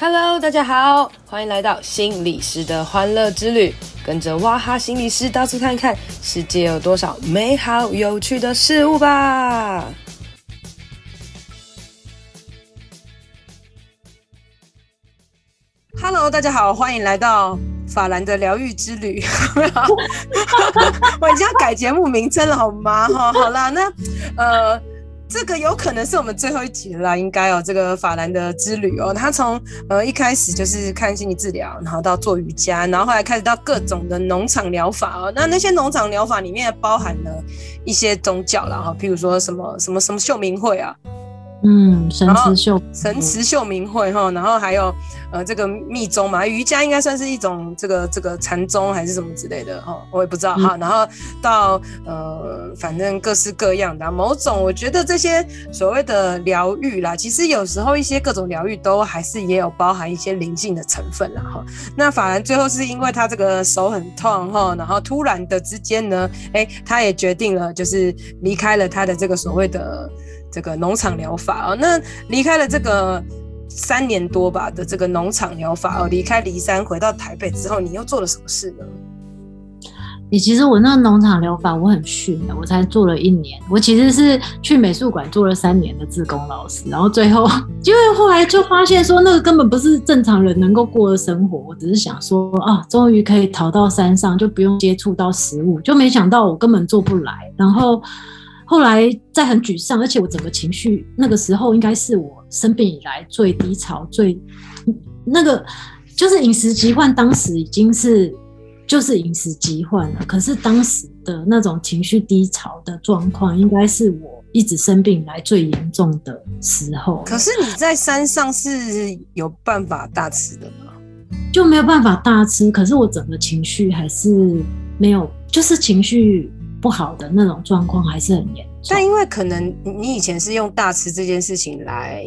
Hello，大家好，欢迎来到心理师的欢乐之旅，跟着哇哈心理师到处看看，世界有多少美好有趣的事物吧。Hello，大家好，欢迎来到法兰的疗愈之旅。我已经要改节目名称了，好吗？哈，好啦，那呃。这个有可能是我们最后一集了，应该哦。这个法兰的之旅哦，他从呃一开始就是看心理治疗，然后到做瑜伽，然后后来开始到各种的农场疗法哦。那那些农场疗法里面包含了一些宗教啦哈，譬如说什么什么什么秀明会啊。嗯，神慈秀神慈秀明会哈，然后还有呃这个密宗嘛，瑜伽应该算是一种这个这个禅宗还是什么之类的哈，我也不知道哈。然后到呃反正各式各样的某种，我觉得这些所谓的疗愈啦，其实有时候一些各种疗愈都还是也有包含一些灵性的成分啦哈。那法兰最后是因为他这个手很痛哈，然后突然的之间呢，哎，他也决定了就是离开了他的这个所谓的。这个农场疗法啊，那离开了这个三年多吧的这个农场疗法哦，离开骊山回到台北之后，你又做了什么事呢？你其实我那个农场疗法我很逊的，我才做了一年。我其实是去美术馆做了三年的志工老师，然后最后因为后来就发现说那个根本不是正常人能够过的生活。我只是想说啊，终于可以逃到山上，就不用接触到食物，就没想到我根本做不来，然后。后来在很沮丧，而且我整个情绪那个时候应该是我生病以来最低潮，最那个就是饮食疾患，当时已经是就是饮食疾患了。可是当时的那种情绪低潮的状况，应该是我一直生病以来最严重的时候。可是你在山上是有办法大吃的吗？就没有办法大吃，可是我整个情绪还是没有，就是情绪。不好的那种状况还是很严重，但因为可能你以前是用大吃这件事情来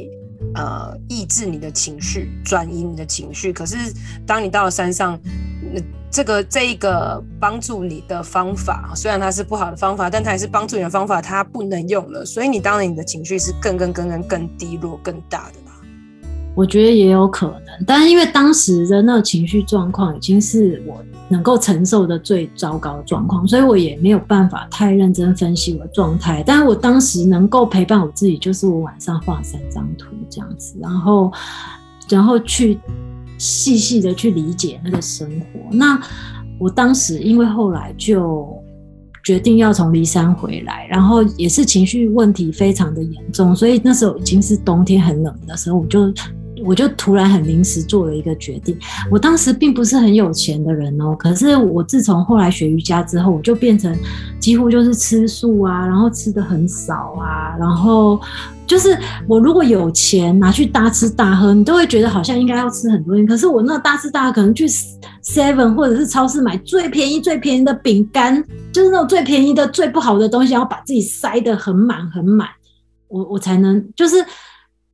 呃抑制你的情绪，转移你的情绪，可是当你到了山上，这个这一个帮助你的方法，虽然它是不好的方法，但它还是帮助你的方法，它不能用了，所以你当然你的情绪是更更更更更低落、更大的啦。我觉得也有可能，但是因为当时的那个情绪状况已经是我。能够承受的最糟糕的状况，所以我也没有办法太认真分析我的状态。但是我当时能够陪伴我自己，就是我晚上画三张图这样子，然后，然后去细细的去理解那个生活。那我当时因为后来就决定要从骊山回来，然后也是情绪问题非常的严重，所以那时候已经是冬天很冷的时候，我就。我就突然很临时做了一个决定。我当时并不是很有钱的人哦，可是我自从后来学瑜伽之后，我就变成几乎就是吃素啊，然后吃的很少啊，然后就是我如果有钱拿去大吃大喝，你都会觉得好像应该要吃很多。可是我那大吃大喝，可能去 Seven 或者是超市买最便宜最便宜的饼干，就是那种最便宜的最不好的东西，然后把自己塞得很满很满，我我才能就是。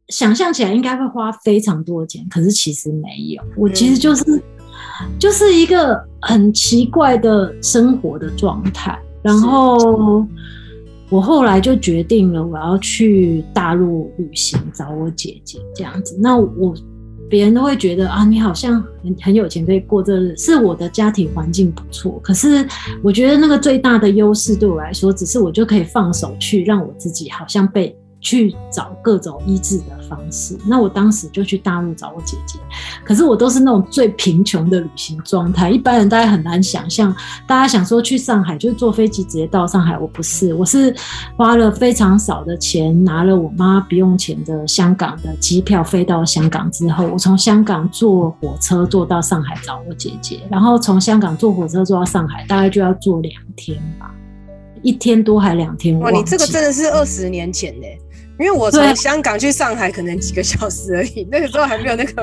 想象起来应该会花非常多的钱，可是其实没有。我其实就是，就是一个很奇怪的生活的状态。然后我后来就决定了，我要去大陆旅行，找我姐姐这样子。那我别人都会觉得啊，你好像很很有钱，可以过这日子，是我的家庭环境不错。可是我觉得那个最大的优势对我来说，只是我就可以放手去，让我自己好像被。去找各种医治的方式。那我当时就去大陆找我姐姐，可是我都是那种最贫穷的旅行状态，一般人大家很难想象。大家想说去上海就是坐飞机直接到上海，我不是，我是花了非常少的钱，拿了我妈不用钱的香港的机票飞到香港之后，我从香港坐火车坐到上海找我姐姐，然后从香港坐火车坐到上海，大概就要坐两天吧，一天多还两天。哇，你这个真的是二十年前呢。因为我从香港去上海可能几个小时而已，那个时候还没有那个。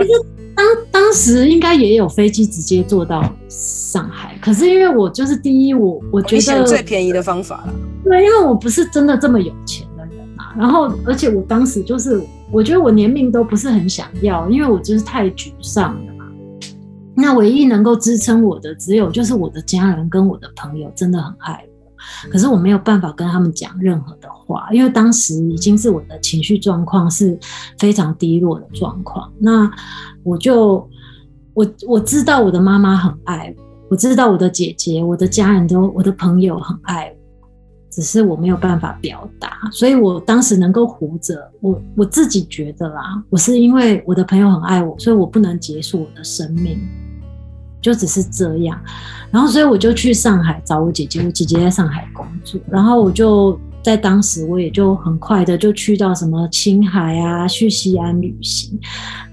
当当时应该也有飞机直接坐到上海，可是因为我就是第一，我我觉得最便宜的方法了。对，因为我不是真的这么有钱的人啊。然后，而且我当时就是，我觉得我连命都不是很想要，因为我就是太沮丧了嘛。那唯一能够支撑我的，只有就是我的家人跟我的朋友真的很爱我。可是我没有办法跟他们讲任何的话，因为当时已经是我的情绪状况是非常低落的状况。那我就我我知道我的妈妈很爱我，我知道我的姐姐、我的家人都、我的朋友很爱我。只是我没有办法表达，所以我当时能够活着，我我自己觉得啦，我是因为我的朋友很爱我，所以我不能结束我的生命，就只是这样。然后，所以我就去上海找我姐姐，我姐姐在上海工作，然后我就在当时，我也就很快的就去到什么青海啊，去西安旅行。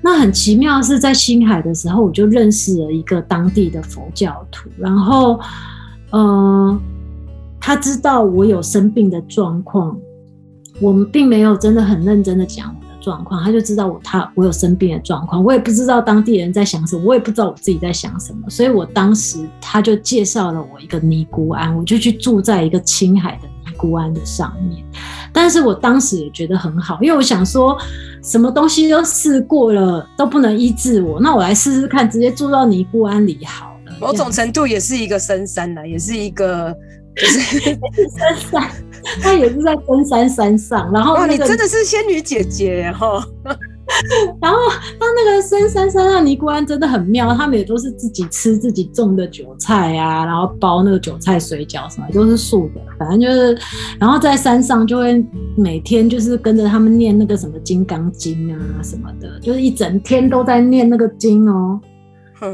那很奇妙的是，在青海的时候，我就认识了一个当地的佛教徒，然后，呃。他知道我有生病的状况，我们并没有真的很认真的讲状况，他就知道我他我有生病的状况，我也不知道当地人在想什么，我也不知道我自己在想什么，所以我当时他就介绍了我一个尼姑庵，我就去住在一个青海的尼姑庵的上面，但是我当时也觉得很好，因为我想说什么东西都试过了都不能医治我，那我来试试看，直接住到尼姑庵里好了，某种程度也是一个深山呢，也是一个。就是山上，他也是在登山山上，然后、那个、哇，你真的是仙女姐姐哈！然后他那个深山山上尼姑庵真的很妙，他们也都是自己吃自己种的韭菜啊，然后包那个韭菜水饺什么都是素的，反正就是，然后在山上就会每天就是跟着他们念那个什么《金刚经》啊什么的，就是一整天都在念那个经哦。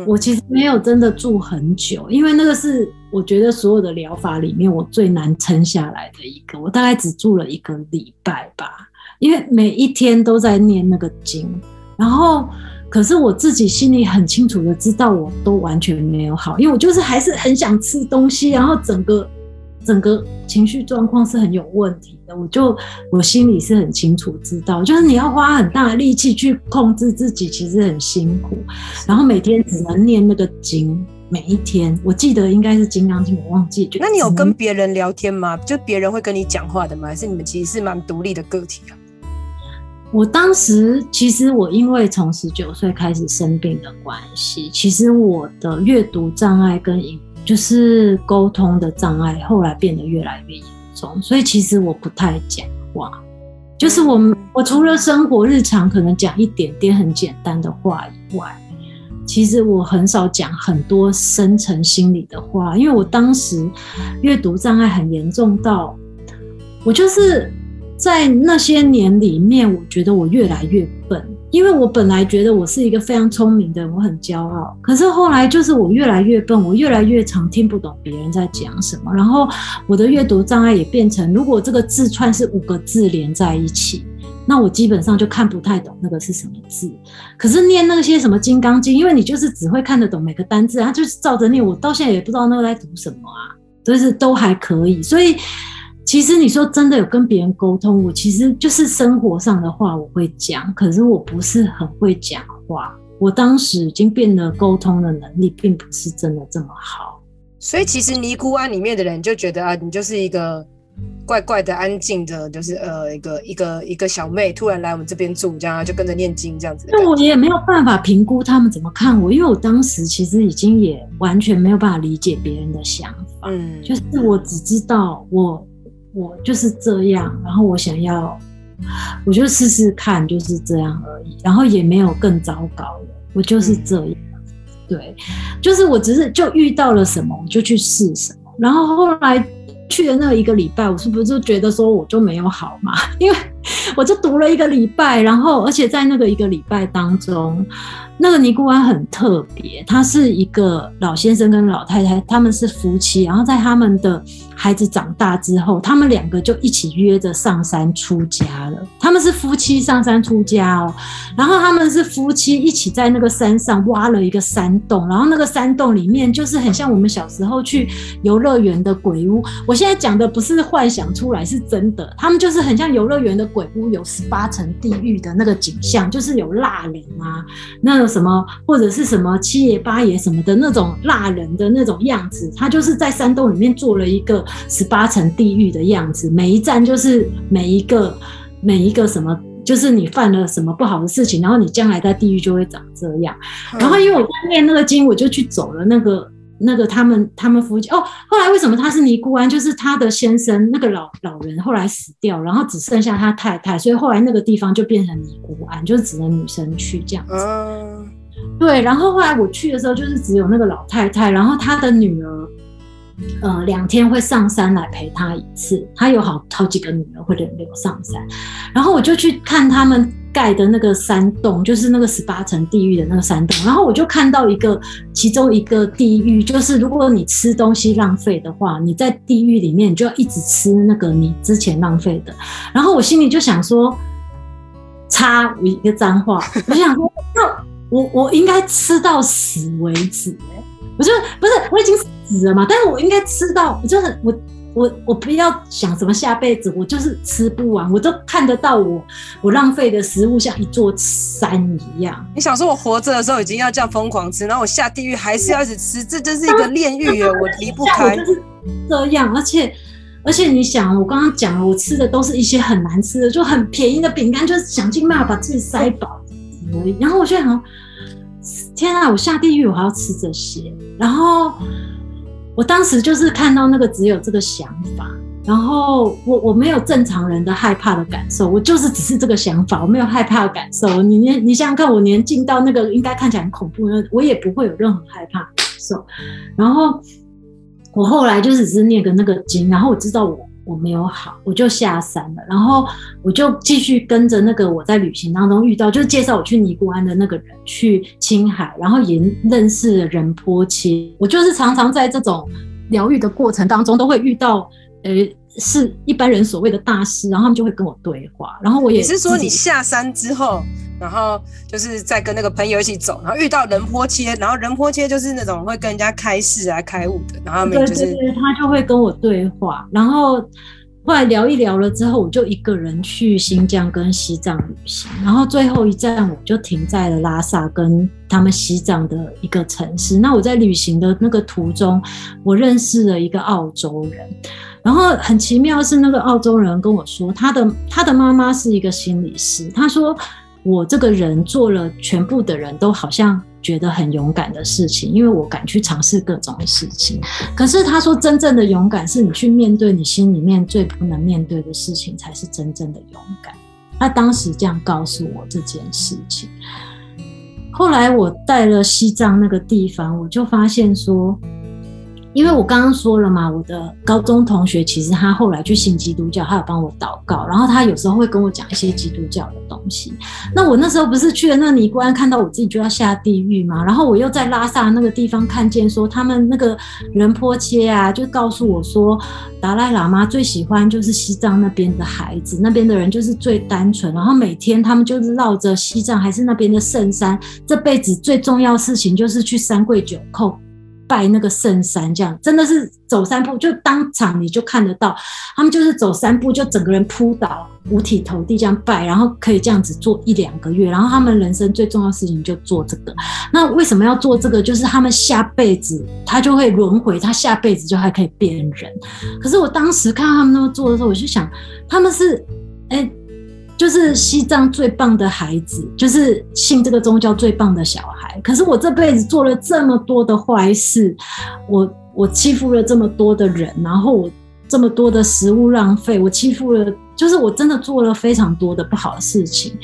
我其实没有真的住很久，因为那个是我觉得所有的疗法里面我最难撑下来的一个。我大概只住了一个礼拜吧，因为每一天都在念那个经，然后可是我自己心里很清楚的知道，我都完全没有好，因为我就是还是很想吃东西，然后整个。整个情绪状况是很有问题的，我就我心里是很清楚知道，就是你要花很大的力气去控制自己，其实很辛苦。然后每天只能念那个经，每一天我记得应该是《金刚经》，我忘记。那你有跟别人聊天吗？就别人会跟你讲话的吗？还是你们其实是蛮独立的个体啊？我当时其实我因为从十九岁开始生病的关系，其实我的阅读障碍跟就是沟通的障碍，后来变得越来越严重，所以其实我不太讲话。就是我，我除了生活日常可能讲一点点很简单的话以外，其实我很少讲很多深层心理的话，因为我当时阅读障碍很严重到，我就是在那些年里面，我觉得我越来越笨。因为我本来觉得我是一个非常聪明的人，我很骄傲。可是后来就是我越来越笨，我越来越常听不懂别人在讲什么。然后我的阅读障碍也变成，如果这个字串是五个字连在一起，那我基本上就看不太懂那个是什么字。可是念那些什么《金刚经》，因为你就是只会看得懂每个单字，然后就是照着念。我到现在也不知道那个在读什么啊，就是都还可以。所以。其实你说真的有跟别人沟通，我其实就是生活上的话我会讲，可是我不是很会讲话。我当时已经变得沟通的能力并不是真的这么好。所以其实尼姑庵里面的人就觉得啊，你就是一个怪怪的、安静的，就是呃一个一个一个小妹，突然来我们这边住，这样就跟着念经这样子。那我也没有办法评估他们怎么看我，因为我当时其实已经也完全没有办法理解别人的想法。嗯，就是我只知道我。我就是这样，然后我想要，我就试试看，就是这样而已，然后也没有更糟糕了，我就是这样，对，就是我只是就遇到了什么，我就去试什么，然后后来去的那一个礼拜，我是不是就觉得说我就没有好嘛？因为我就读了一个礼拜，然后而且在那个一个礼拜当中。那个尼姑庵很特别，他是一个老先生跟老太太，他们是夫妻。然后在他们的孩子长大之后，他们两个就一起约着上山出家了。他们是夫妻上山出家哦，然后他们是夫妻一起在那个山上挖了一个山洞，然后那个山洞里面就是很像我们小时候去游乐园的鬼屋。我现在讲的不是幻想出来，是真的。他们就是很像游乐园的鬼屋，有十八层地狱的那个景象，就是有蜡人啊，那。什么或者是什么七爷八爷什么的那种蜡人的那种样子，他就是在山洞里面做了一个十八层地狱的样子，每一站就是每一个每一个什么，就是你犯了什么不好的事情，然后你将来在地狱就会长这样。然后因为我在念那个经，我就去走了那个那个他们他们夫妻哦，后来为什么他是尼姑庵？就是他的先生那个老老人后来死掉，然后只剩下他太太，所以后来那个地方就变成尼姑庵，就是只能女生去这样子。嗯，对。然后后来我去的时候，就是只有那个老太太，然后她的女儿。呃，两天会上山来陪他一次，他有好好几个女儿会轮流上山，然后我就去看他们盖的那个山洞，就是那个十八层地狱的那个山洞，然后我就看到一个其中一个地狱，就是如果你吃东西浪费的话，你在地狱里面你就要一直吃那个你之前浪费的，然后我心里就想说，插一个脏话，我就想说，那我我应该吃到死为止，我就不是我已经。死了嘛？但是我应该吃到，我就是我我我不要想什么下辈子，我就是吃不完，我都看得到我我浪费的食物像一座山一样。你想说我活着的时候已经要这样疯狂吃，然后我下地狱还是要一直吃，这真是一个炼狱啊！我离不开。就是这样，而且而且你想，我刚刚讲了，我吃的都是一些很难吃的，就很便宜的饼干，就是想尽办法把自己塞饱而已。然后我就想，天啊，我下地狱我还要吃这些，然后。我当时就是看到那个只有这个想法，然后我我没有正常人的害怕的感受，我就是只是这个想法，我没有害怕的感受。你你你想想看，我年进到那个应该看起来很恐怖的，我也不会有任何害怕的感受。然后我后来就只是念个那个经，然后我知道我。我没有好，我就下山了，然后我就继续跟着那个我在旅行当中遇到，就是介绍我去尼姑庵的那个人去青海，然后也认识了仁波切。我就是常常在这种疗愈的过程当中，都会遇到，呃，是一般人所谓的大师，然后他们就会跟我对话，然后我也。你是说你下山之后？然后就是在跟那个朋友一起走，然后遇到人坡切，然后人坡切就是那种会跟人家开示啊、开悟的，然后他们就是他就会跟我对话，然后后来聊一聊了之后，我就一个人去新疆跟西藏旅行，然后最后一站我就停在了拉萨跟他们西藏的一个城市。那我在旅行的那个途中，我认识了一个澳洲人，然后很奇妙是那个澳洲人跟我说，他的他的妈妈是一个心理师，他说。我这个人做了全部的人都好像觉得很勇敢的事情，因为我敢去尝试各种事情。可是他说，真正的勇敢是你去面对你心里面最不能面对的事情，才是真正的勇敢。他当时这样告诉我这件事情。后来我带了西藏那个地方，我就发现说。因为我刚刚说了嘛，我的高中同学其实他后来去信基督教，他有帮我祷告，然后他有时候会跟我讲一些基督教的东西。那我那时候不是去了那尼姑庵，看到我自己就要下地狱嘛，然后我又在拉萨那个地方看见说，他们那个仁波切啊，就告诉我说，达赖喇嘛最喜欢就是西藏那边的孩子，那边的人就是最单纯，然后每天他们就是绕着西藏还是那边的圣山，这辈子最重要事情就是去三跪九叩。拜那个圣山，这样真的是走三步就当场你就看得到，他们就是走三步就整个人扑倒，五体投地这样拜，然后可以这样子做一两个月，然后他们人生最重要的事情就做这个。那为什么要做这个？就是他们下辈子他就会轮回，他下辈子就还可以变人。可是我当时看到他们那么做的时候，我就想他们是哎。就是西藏最棒的孩子，就是信这个宗教最棒的小孩。可是我这辈子做了这么多的坏事，我我欺负了这么多的人，然后我这么多的食物浪费，我欺负了，就是我真的做了非常多的不好的事情。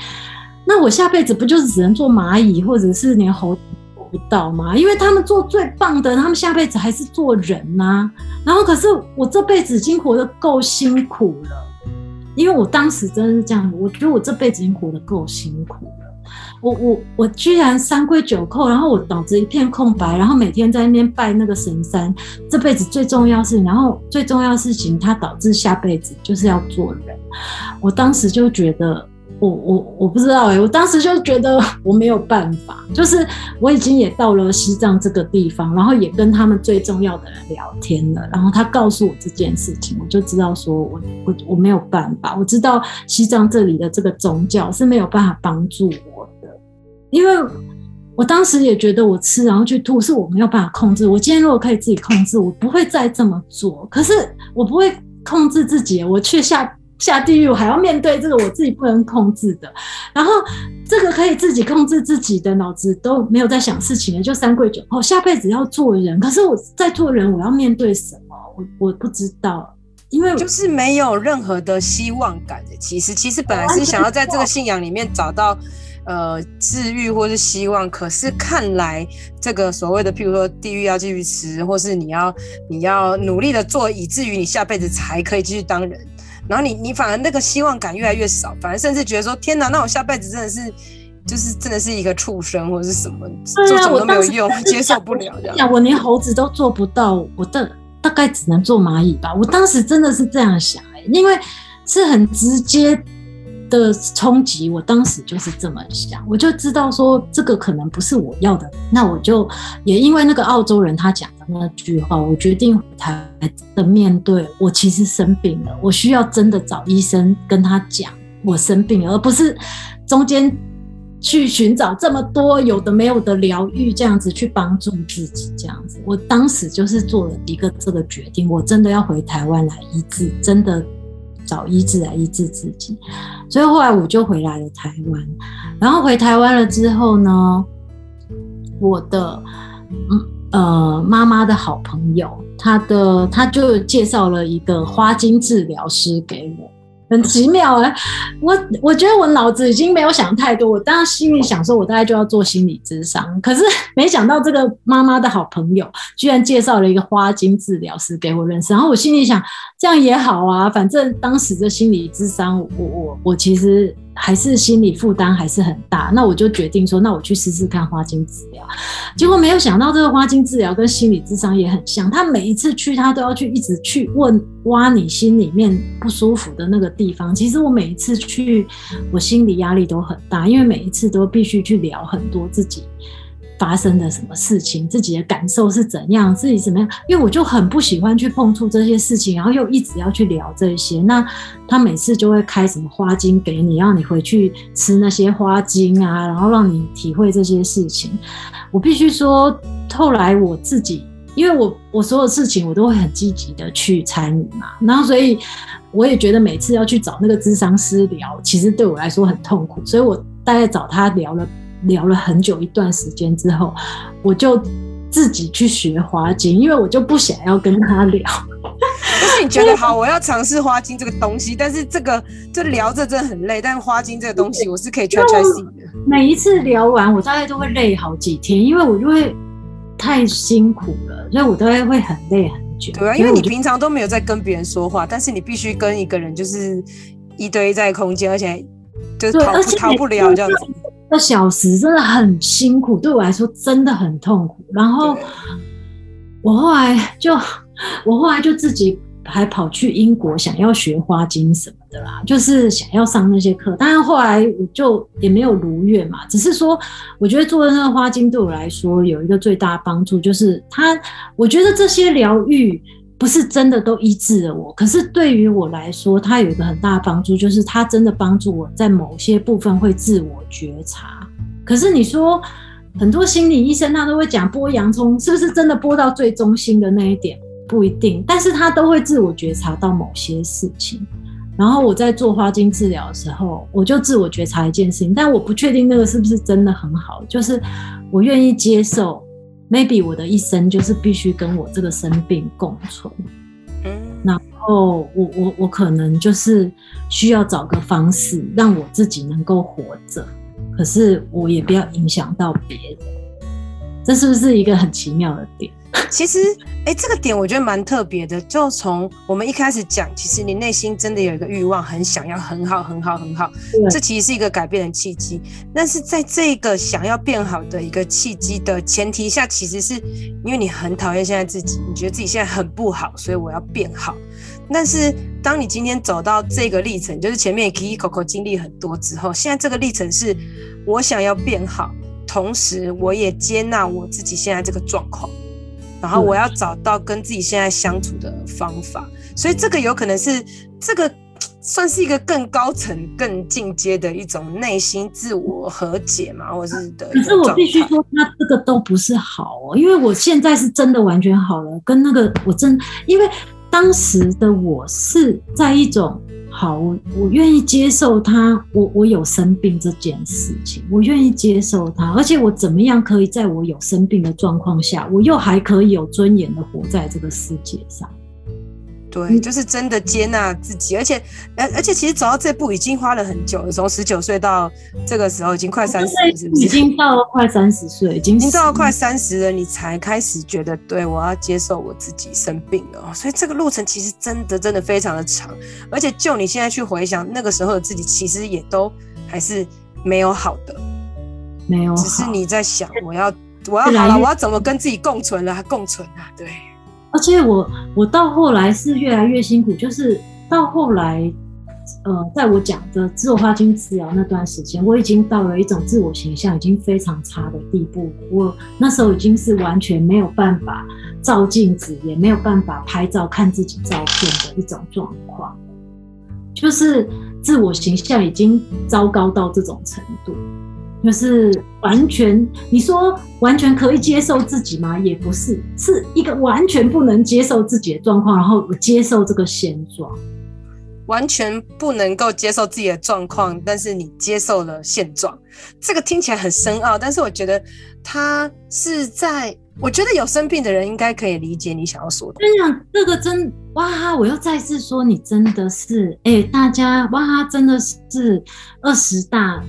那我下辈子不就是只能做蚂蚁，或者是连猴做不到吗？因为他们做最棒的，他们下辈子还是做人呐、啊。然后可是我这辈子已经活得够辛苦了。因为我当时真的是这样，我觉得我这辈子已经活得够辛苦了。我我我居然三跪九叩，然后我脑子一片空白，然后每天在那边拜那个神山，这辈子最重要事情，然后最重要事情，它导致下辈子就是要做人。我当时就觉得。我我我不知道哎、我当时就觉得我没有办法，就是我已经也到了西藏这个地方，然后也跟他们最重要的人聊天了，然后他告诉我这件事情，我就知道说我我我没有办法，我知道西藏这里的这个宗教是没有办法帮助我的，因为我当时也觉得我吃然后去吐是我没有办法控制，我今天如果可以自己控制，我不会再这么做，可是我不会控制自己，我却下。下地狱，我还要面对这个我自己不能控制的，然后这个可以自己控制自己的脑子都没有在想事情了，就三跪九叩，下辈子要做人，可是我在做人，我要面对什么？我我不知道，因为就是没有任何的希望感的。其实其实本来是想要在这个信仰里面找到。呃，治愈或是希望，可是看来这个所谓的，譬如说地狱要继续吃，或是你要你要努力的做，以至于你下辈子才可以继续当人，然后你你反而那个希望感越来越少，反而甚至觉得说，天哪，那我下辈子真的是就是真的是一个畜生或者是什么，做什么都没有用，接受不了这样。我连猴子都做不到，我的大概只能做蚂蚁吧。我当时真的是这样想，欸，因为是很直接。的冲击，我当时就是这么想，我就知道说这个可能不是我要的，那我就也因为那个澳洲人他讲的那句话，我决定回台的面对，我其实生病了，我需要真的找医生跟他讲我生病了，而不是中间去寻找这么多有的没有的疗愈，这样子去帮助自己，这样子，我当时就是做了一个这个决定，我真的要回台湾来医治，真的。找医治来医治自己，所以后来我就回来了台湾。然后回台湾了之后呢，我的嗯呃妈妈的好朋友，她的她就介绍了一个花精治疗师给我。很奇妙啊！我我觉得我脑子已经没有想太多，我当时心里想说，我大概就要做心理智商，可是没想到这个妈妈的好朋友居然介绍了一个花精治疗师给我认识，然后我心里想，这样也好啊，反正当时的心理智商，我我我其实。还是心理负担还是很大，那我就决定说，那我去试试看花精治疗。结果没有想到，这个花精治疗跟心理智商也很像。他每一次去，他都要去一直去问挖你心里面不舒服的那个地方。其实我每一次去，我心理压力都很大，因为每一次都必须去聊很多自己。发生的什么事情，自己的感受是怎样，自己怎么样？因为我就很不喜欢去碰触这些事情，然后又一直要去聊这些。那他每次就会开什么花精给你，让你回去吃那些花精啊，然后让你体会这些事情。我必须说，后来我自己，因为我我所有事情我都会很积极的去参与嘛，然后所以我也觉得每次要去找那个咨商师聊，其实对我来说很痛苦，所以我大概找他聊了。聊了很久一段时间之后，我就自己去学花精，因为我就不想要跟他聊。不是你觉得 好，我要尝试花精这个东西，但是这个就聊着真的很累。但是花精这个东西，我是可以 try try see 的。每一次聊完，我大概都会累好几天，因为我就会太辛苦了，所以我都会会很累很久。对啊，因为你平常都没有在跟别人说话，但是你必须跟一个人就是一堆在空间，而且就是逃不逃不了这样子。个小时真的很辛苦，对我来说真的很痛苦。然后我后来就，我后来就自己还跑去英国，想要学花精什么的啦，就是想要上那些课。但是后来我就也没有如愿嘛，只是说，我觉得做的那个花精对我来说有一个最大的帮助，就是它，我觉得这些疗愈。不是真的都医治了我，可是对于我来说，它有一个很大的帮助，就是它真的帮助我在某些部分会自我觉察。可是你说很多心理医生他都会讲剥洋葱，是不是真的剥到最中心的那一点？不一定，但是他都会自我觉察到某些事情。然后我在做花精治疗的时候，我就自我觉察一件事情，但我不确定那个是不是真的很好，就是我愿意接受。Maybe 我的一生就是必须跟我这个生病共存，嗯，然后我我我可能就是需要找个方式让我自己能够活着，可是我也不要影响到别人，这是不是一个很奇妙的点？其实，哎，这个点我觉得蛮特别的。就从我们一开始讲，其实你内心真的有一个欲望，很想要很好、很好、很好。这其实是一个改变的契机。但是在这个想要变好的一个契机的前提下，其实是因为你很讨厌现在自己，你觉得自己现在很不好，所以我要变好。但是当你今天走到这个历程，就是前面 Kiki Coco 经历很多之后，现在这个历程是我想要变好，同时我也接纳我自己现在这个状况。然后我要找到跟自己现在相处的方法，所以这个有可能是这个算是一个更高层、更进阶的一种内心自我和解嘛，或是的。可是我必须说，他这个都不是好哦，因为我现在是真的完全好了，跟那个我真，因为当时的我是在一种好，我我愿意接受他，我我有生病这件事情，我愿意接受他，而且我怎么样可以在我有生病的状况下，我又还可以有尊严的活在这个世界上。对，就是真的接纳自己，而且，而而且，其实走到这步已经花了很久了，从十九岁到这个时候，已经快三十，是不是？已经到了快三十岁，已经 已经到了快三十了，你才开始觉得，对，我要接受我自己生病了。所以这个路程其实真的真的非常的长，而且就你现在去回想那个时候的自己，其实也都还是没有好的，没有，只是你在想，我要我要好了，我要怎么跟自己共存了？还共存啊？对。而且我我到后来是越来越辛苦，就是到后来，呃，在我讲的自我花精治疗那段时间，我已经到了一种自我形象已经非常差的地步。我那时候已经是完全没有办法照镜子，也没有办法拍照看自己照片的一种状况，就是自我形象已经糟糕到这种程度。就是完全，你说完全可以接受自己吗？也不是，是一个完全不能接受自己的状况，然后接受这个现状，完全不能够接受自己的状况，但是你接受了现状，这个听起来很深奥，但是我觉得他是在，我觉得有生病的人应该可以理解你想要说的。跟你讲，这个真哇，我又再次说，你真的是，哎、欸，大家哇，真的是二十大。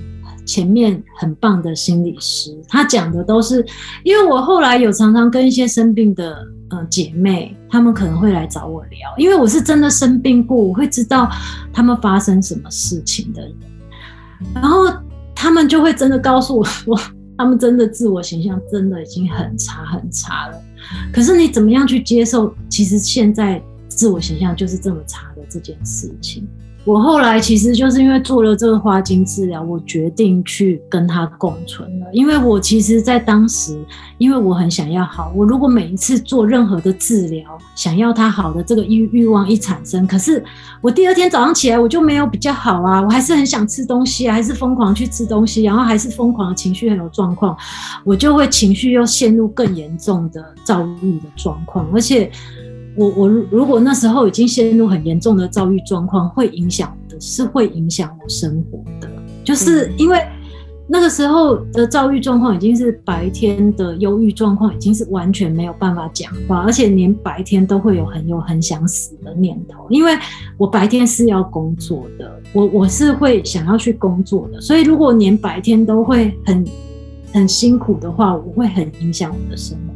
前面很棒的心理师，他讲的都是，因为我后来有常常跟一些生病的呃姐妹，她们可能会来找我聊，因为我是真的生病过，我会知道他们发生什么事情的人，然后他们就会真的告诉我说，他们真的自我形象真的已经很差很差了。可是你怎么样去接受，其实现在自我形象就是这么差的这件事情？我后来其实就是因为做了这个花精治疗，我决定去跟他共存了。因为我其实，在当时，因为我很想要好，我如果每一次做任何的治疗，想要他好的这个欲欲望一产生，可是我第二天早上起来我就没有比较好啊，我还是很想吃东西，还是疯狂去吃东西，然后还是疯狂情绪很有状况，我就会情绪又陷入更严重的躁郁的状况，而且。我我如果那时候已经陷入很严重的躁郁状况，会影响的是会影响我生活的，就是因为那个时候的躁郁状况已经是白天的忧郁状况，已经是完全没有办法讲话，而且连白天都会有很有很想死的念头，因为我白天是要工作的，我我是会想要去工作的，所以如果连白天都会很很辛苦的话，我会很影响我的生活。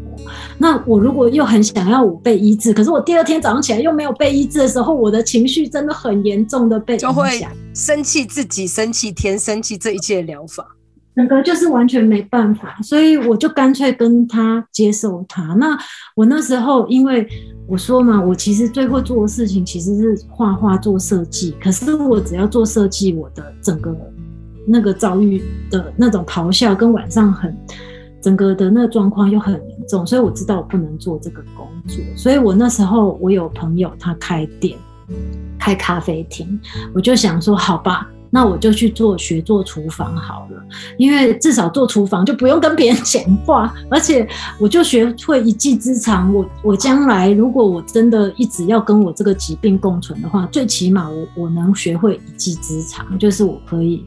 那我如果又很想要我被医治，可是我第二天早上起来又没有被医治的时候，我的情绪真的很严重的被就会生气自己，生气天，生气这一切疗法，整个就是完全没办法，所以我就干脆跟他接受他。那我那时候因为我说嘛，我其实最会做的事情其实是画画做设计，可是我只要做设计，我的整个那个遭遇的那种咆哮跟晚上很。整个的那个状况又很严重，所以我知道我不能做这个工作。所以我那时候我有朋友他开店，开咖啡厅，我就想说好吧，那我就去做学做厨房好了，因为至少做厨房就不用跟别人讲话，而且我就学会一技之长。我我将来如果我真的一直要跟我这个疾病共存的话，最起码我我能学会一技之长，就是我可以。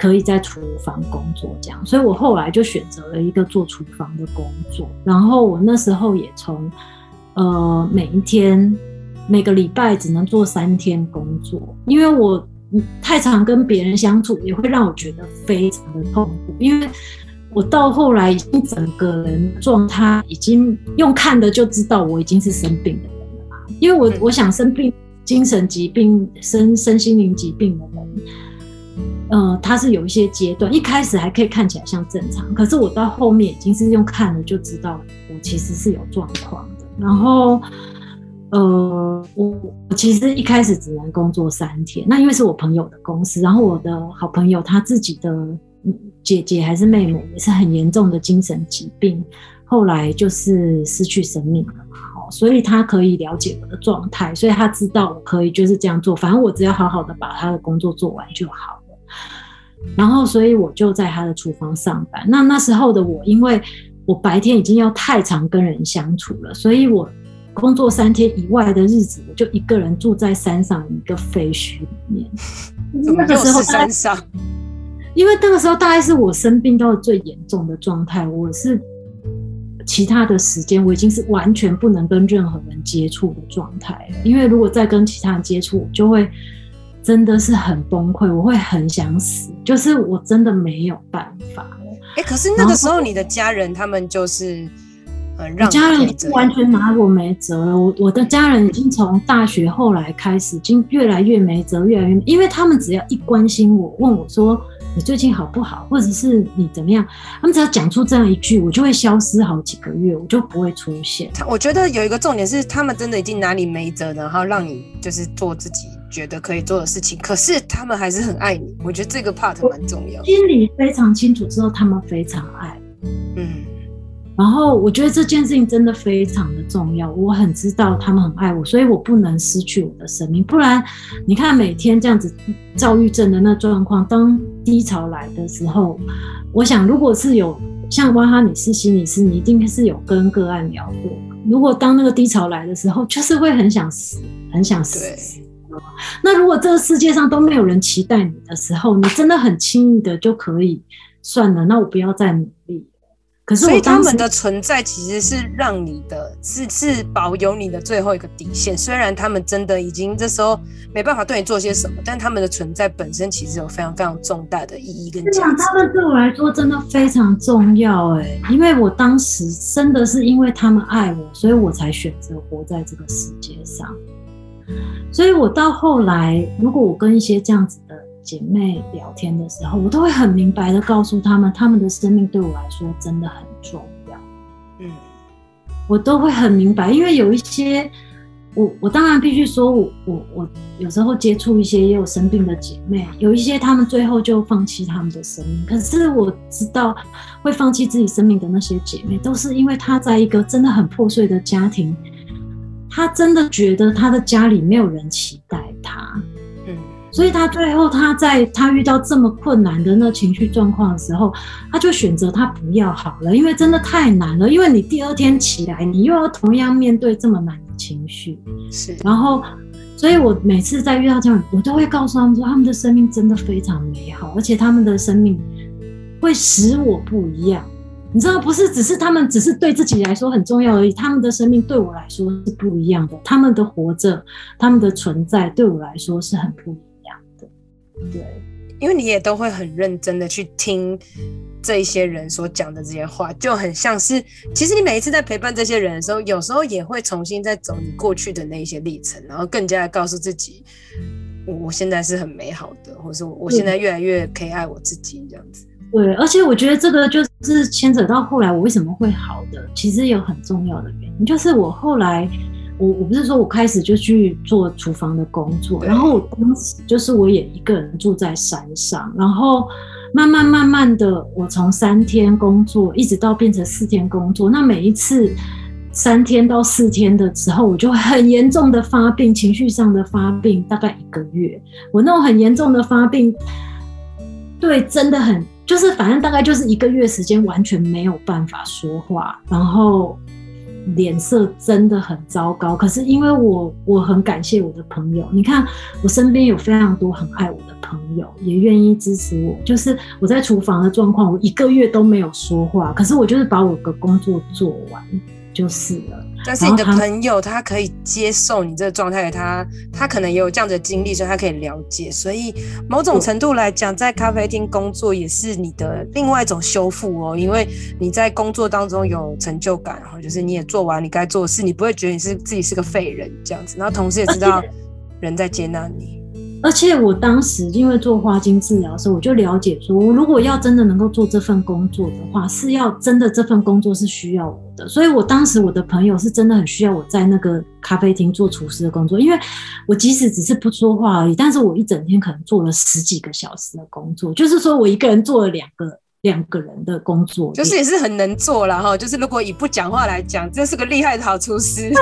可以在厨房工作，这样，所以我后来就选择了一个做厨房的工作。然后我那时候也从，呃，每一天每个礼拜只能做三天工作，因为我太常跟别人相处，也会让我觉得非常的痛苦。因为我到后来已经整个人状态已经用看的就知道我已经是生病的人了嘛。因为我我想生病，精神疾病、身身心灵疾病的人。呃，他是有一些阶段，一开始还可以看起来像正常，可是我到后面已经是用看了就知道我其实是有状况的。然后，呃，我我其实一开始只能工作三天，那因为是我朋友的公司，然后我的好朋友他自己的姐姐还是妹妹也是很严重的精神疾病，后来就是失去生命了嘛，好，所以他可以了解我的状态，所以他知道我可以就是这样做，反正我只要好好的把他的工作做完就好。然后，所以我就在他的厨房上班。那那时候的我，因为我白天已经要太常跟人相处了，所以我工作三天以外的日子，我就一个人住在山上一个废墟里面。那个时候山上，因为那个时候大概是我生病到最严重的状态，我是其他的时间我已经是完全不能跟任何人接触的状态了。因为如果再跟其他人接触，我就会真的是很崩溃，我会很想死，就是我真的没有办法。哎、欸，可是那个时候你的家人他们就是。我家人完全拿我没辙了。我我的家人已经从大学后来开始，已经越来越没辙，越来越……因为他们只要一关心我，问我说你最近好不好，或者是你怎么样，他们只要讲出这样一句，我就会消失好几个月，我就不会出现。我觉得有一个重点是，他们真的已经拿你没辙了，然后让你就是做自己觉得可以做的事情，可是他们还是很爱你。我觉得这个 part 蛮重要，心里非常清楚，知道他们非常爱。嗯。然后我觉得这件事情真的非常的重要，我很知道他们很爱我，所以我不能失去我的生命。不然，你看每天这样子躁郁症的那状况，当低潮来的时候，我想如果是有像哇哈，你是心理师，你一定是有跟个案聊过。如果当那个低潮来的时候，就是会很想死，很想死。对。那如果这个世界上都没有人期待你的时候，你真的很轻易的就可以算了，那我不要再努力。可是，所以他们的存在其实是让你的，是是保有你的最后一个底线。虽然他们真的已经这时候没办法对你做些什么，但他们的存在本身其实有非常非常重大的意义跟价值。他们对我来说真的非常重要哎，因为我当时真的是因为他们爱我，所以我才选择活在这个世界上。所以我到后来，如果我跟一些这样子的。姐妹聊天的时候，我都会很明白的告诉他们，他们的生命对我来说真的很重要。嗯，我都会很明白，因为有一些，我我当然必须说我，我我我有时候接触一些也有生病的姐妹，有一些她们最后就放弃他们的生命。可是我知道，会放弃自己生命的那些姐妹，都是因为她在一个真的很破碎的家庭，她真的觉得他的家里没有人期待他，嗯。所以他最后，他在他遇到这么困难的那情绪状况的时候，他就选择他不要好了，因为真的太难了。因为你第二天起来，你又要同样面对这么难的情绪。是。然后，所以我每次在遇到这样，我都会告诉他们说，他们的生命真的非常美好，而且他们的生命会使我不一样。你知道，不是只是他们只是对自己来说很重要而已，他们的生命对我来说是不一样的。他们的活着，他们的存在对我来说是很不一样的。对，因为你也都会很认真的去听这一些人所讲的这些话，就很像是，其实你每一次在陪伴这些人的时候，有时候也会重新再走你过去的那一些历程，然后更加的告诉自己，我我现在是很美好的，或是我现在越来越可以爱我自己这样子。对，而且我觉得这个就是牵扯到后来我为什么会好的，其实有很重要的原因，就是我后来。我我不是说我开始就去做厨房的工作，然后我当时就是我也一个人住在山上，然后慢慢慢慢的，我从三天工作一直到变成四天工作，那每一次三天到四天的时候，我就很严重的发病，情绪上的发病，大概一个月，我那种很严重的发病，对，真的很就是反正大概就是一个月时间，完全没有办法说话，然后。脸色真的很糟糕，可是因为我我很感谢我的朋友，你看我身边有非常多很爱我的朋友，也愿意支持我。就是我在厨房的状况，我一个月都没有说话，可是我就是把我的工作做完。就是了，但是你的朋友他可以接受你这个状态，他他可能也有这样的经历，所以他可以了解。所以某种程度来讲，在咖啡厅工作也是你的另外一种修复哦，因为你在工作当中有成就感，然后就是你也做完你该做的事，你不会觉得你是自己是个废人这样子，然后同时也知道 人在接纳你。而且我当时因为做花精治疗的时候，我就了解说，我如果要真的能够做这份工作的话，是要真的这份工作是需要我的。所以我当时我的朋友是真的很需要我在那个咖啡厅做厨师的工作，因为我即使只是不说话而已，但是我一整天可能做了十几个小时的工作，就是说我一个人做了两个两个人的工作，就是也是很能做了哈。就是如果以不讲话来讲，这是个厉害的好厨师，对，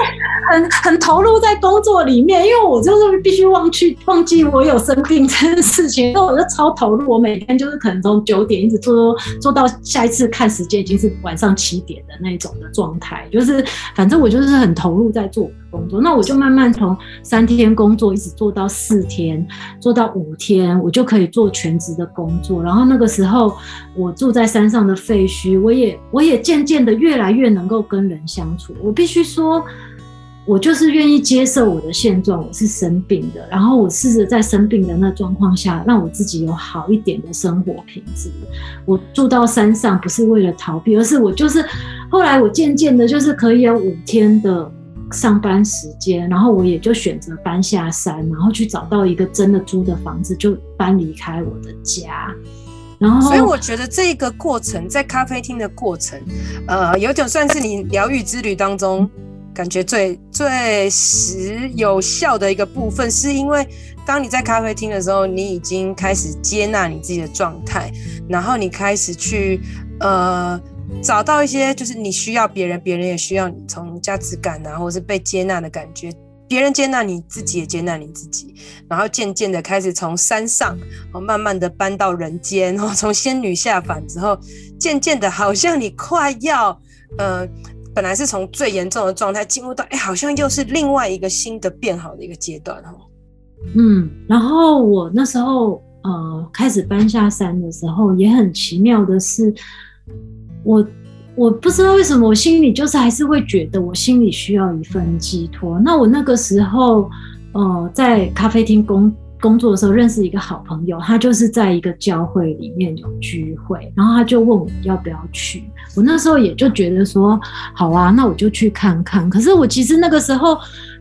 很很投入在工作里面。因为我就是必须忘去忘记我有生病这件事情，所以我就超投入。我每天就是可能从九点一直做做到下一次看时间已经是晚上七点的那种的状态，就是反正我就是很投入在做工作。那我就慢慢从三天工作一直做到四天，做到五天，我就可以做全职的工作。然后那个时候我。我住在山上的废墟，我也我也渐渐的越来越能够跟人相处。我必须说，我就是愿意接受我的现状，我是生病的，然后我试着在生病的那状况下，让我自己有好一点的生活品质。我住到山上不是为了逃避，而是我就是后来我渐渐的，就是可以有五天的上班时间，然后我也就选择搬下山，然后去找到一个真的租的房子，就搬离开我的家。然后，所以我觉得这个过程在咖啡厅的过程，呃，有点算是你疗愈之旅当中感觉最最实有效的一个部分，是因为当你在咖啡厅的时候，你已经开始接纳你自己的状态，然后你开始去呃找到一些就是你需要别人，别人也需要你，从价值感啊，或是被接纳的感觉。别人接纳你，自己也接纳你自己，然后渐渐的开始从山上，慢慢的搬到人间，哦，从仙女下凡之后，渐渐的，好像你快要，呃，本来是从最严重的状态进入到，哎，好像又是另外一个新的变好的一个阶段，哦，嗯，然后我那时候，呃，开始搬下山的时候，也很奇妙的是，我。我不知道为什么，我心里就是还是会觉得，我心里需要一份寄托。那我那个时候，呃，在咖啡厅工工作的时候，认识一个好朋友，他就是在一个教会里面有聚会，然后他就问我要不要去。我那时候也就觉得说，好啊，那我就去看看。可是我其实那个时候。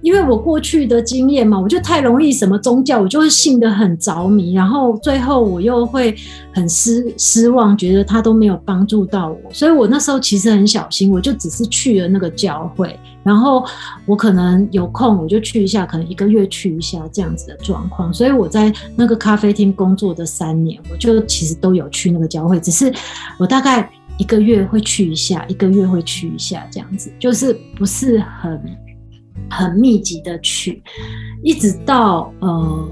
因为我过去的经验嘛，我就太容易什么宗教，我就会信得很着迷，然后最后我又会很失失望，觉得他都没有帮助到我，所以我那时候其实很小心，我就只是去了那个教会，然后我可能有空我就去一下，可能一个月去一下这样子的状况。所以我在那个咖啡厅工作的三年，我就其实都有去那个教会，只是我大概一个月会去一下，一个月会去一下这样子，就是不是很。很密集的去，一直到呃，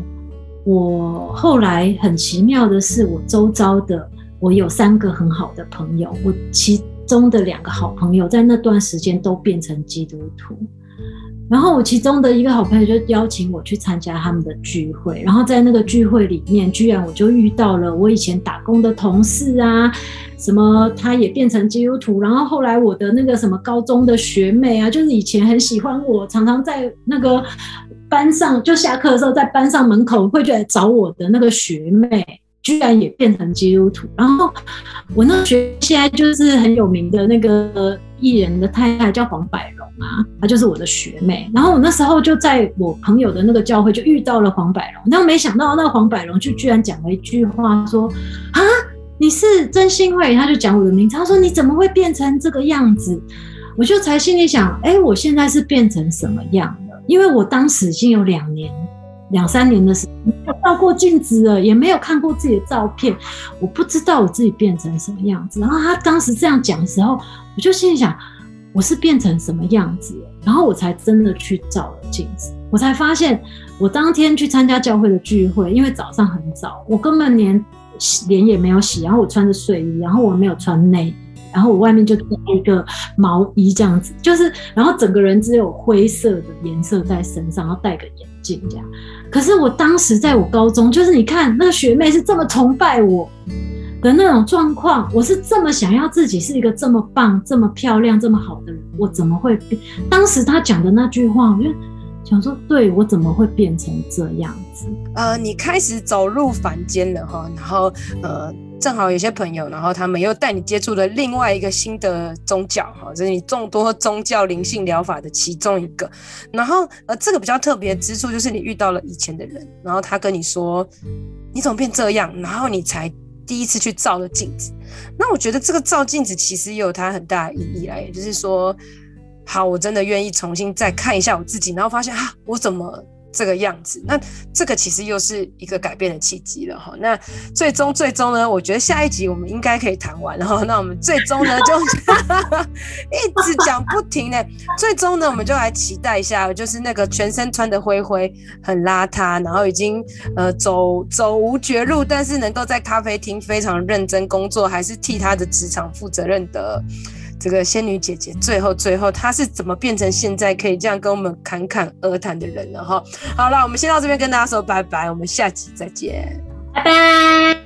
我后来很奇妙的是，我周遭的我有三个很好的朋友，我其中的两个好朋友在那段时间都变成基督徒。然后我其中的一个好朋友就邀请我去参加他们的聚会，然后在那个聚会里面，居然我就遇到了我以前打工的同事啊，什么他也变成基督徒，然后后来我的那个什么高中的学妹啊，就是以前很喜欢我，常常在那个班上就下课的时候在班上门口会来找我的那个学妹，居然也变成基督徒，然后我那学现在就是很有名的那个艺人的太太叫黄百。啊，她就是我的学妹，然后我那时候就在我朋友的那个教会就遇到了黄百荣，但没想到那个黄百荣就居然讲了一句话说啊，你是真心慧，他就讲我的名字，他说你怎么会变成这个样子？我就才心里想，哎，我现在是变成什么样了？因为我当时已经有两年、两三年的时间没有照过镜子了，也没有看过自己的照片，我不知道我自己变成什么样子。然后他当时这样讲的时候，我就心里想。我是变成什么样子，然后我才真的去照了镜子，我才发现，我当天去参加教会的聚会，因为早上很早，我根本连脸也没有洗，然后我穿着睡衣，然后我没有穿内衣，然后我外面就带一个毛衣这样子，就是，然后整个人只有灰色的颜色在身上，然后戴个眼镜这样。可是我当时在我高中，就是你看那个学妹是这么崇拜我。的那种状况，我是这么想要自己是一个这么棒、这么漂亮、这么好的人，我怎么会变？当时他讲的那句话，我就想说，对，我怎么会变成这样子？呃，你开始走入凡间了哈，然后呃，正好有些朋友，然后他们又带你接触了另外一个新的宗教哈，这是你众多宗教灵性疗法的其中一个。然后呃，这个比较特别之处就是你遇到了以前的人，然后他跟你说，你怎么变这样？然后你才。第一次去照了镜子，那我觉得这个照镜子其实也有它很大的意义来，也就是说，好，我真的愿意重新再看一下我自己，然后发现啊，我怎么这个样子。那这个其实又是一个改变的契机了哈。那最终最终呢，我觉得下一集我们应该可以谈完。然 后那我们最终呢就 一直讲不停呢。最终呢，我们就来期待一下，就是那个全身穿的灰灰，很邋遢，然后已经呃走走无绝路，但是能够在咖啡厅非常认真工作，还是替他的职场负责任的。这个仙女姐姐最后最后她是怎么变成现在可以这样跟我们侃侃而谈的人呢？哈，好了，我们先到这边跟大家说拜拜，我们下集再见，拜拜。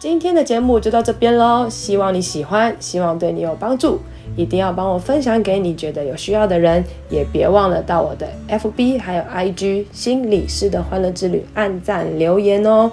今天的节目就到这边喽，希望你喜欢，希望对你有帮助，一定要帮我分享给你觉得有需要的人，也别忘了到我的 FB 还有 IG 心理师的欢乐之旅按赞留言哦，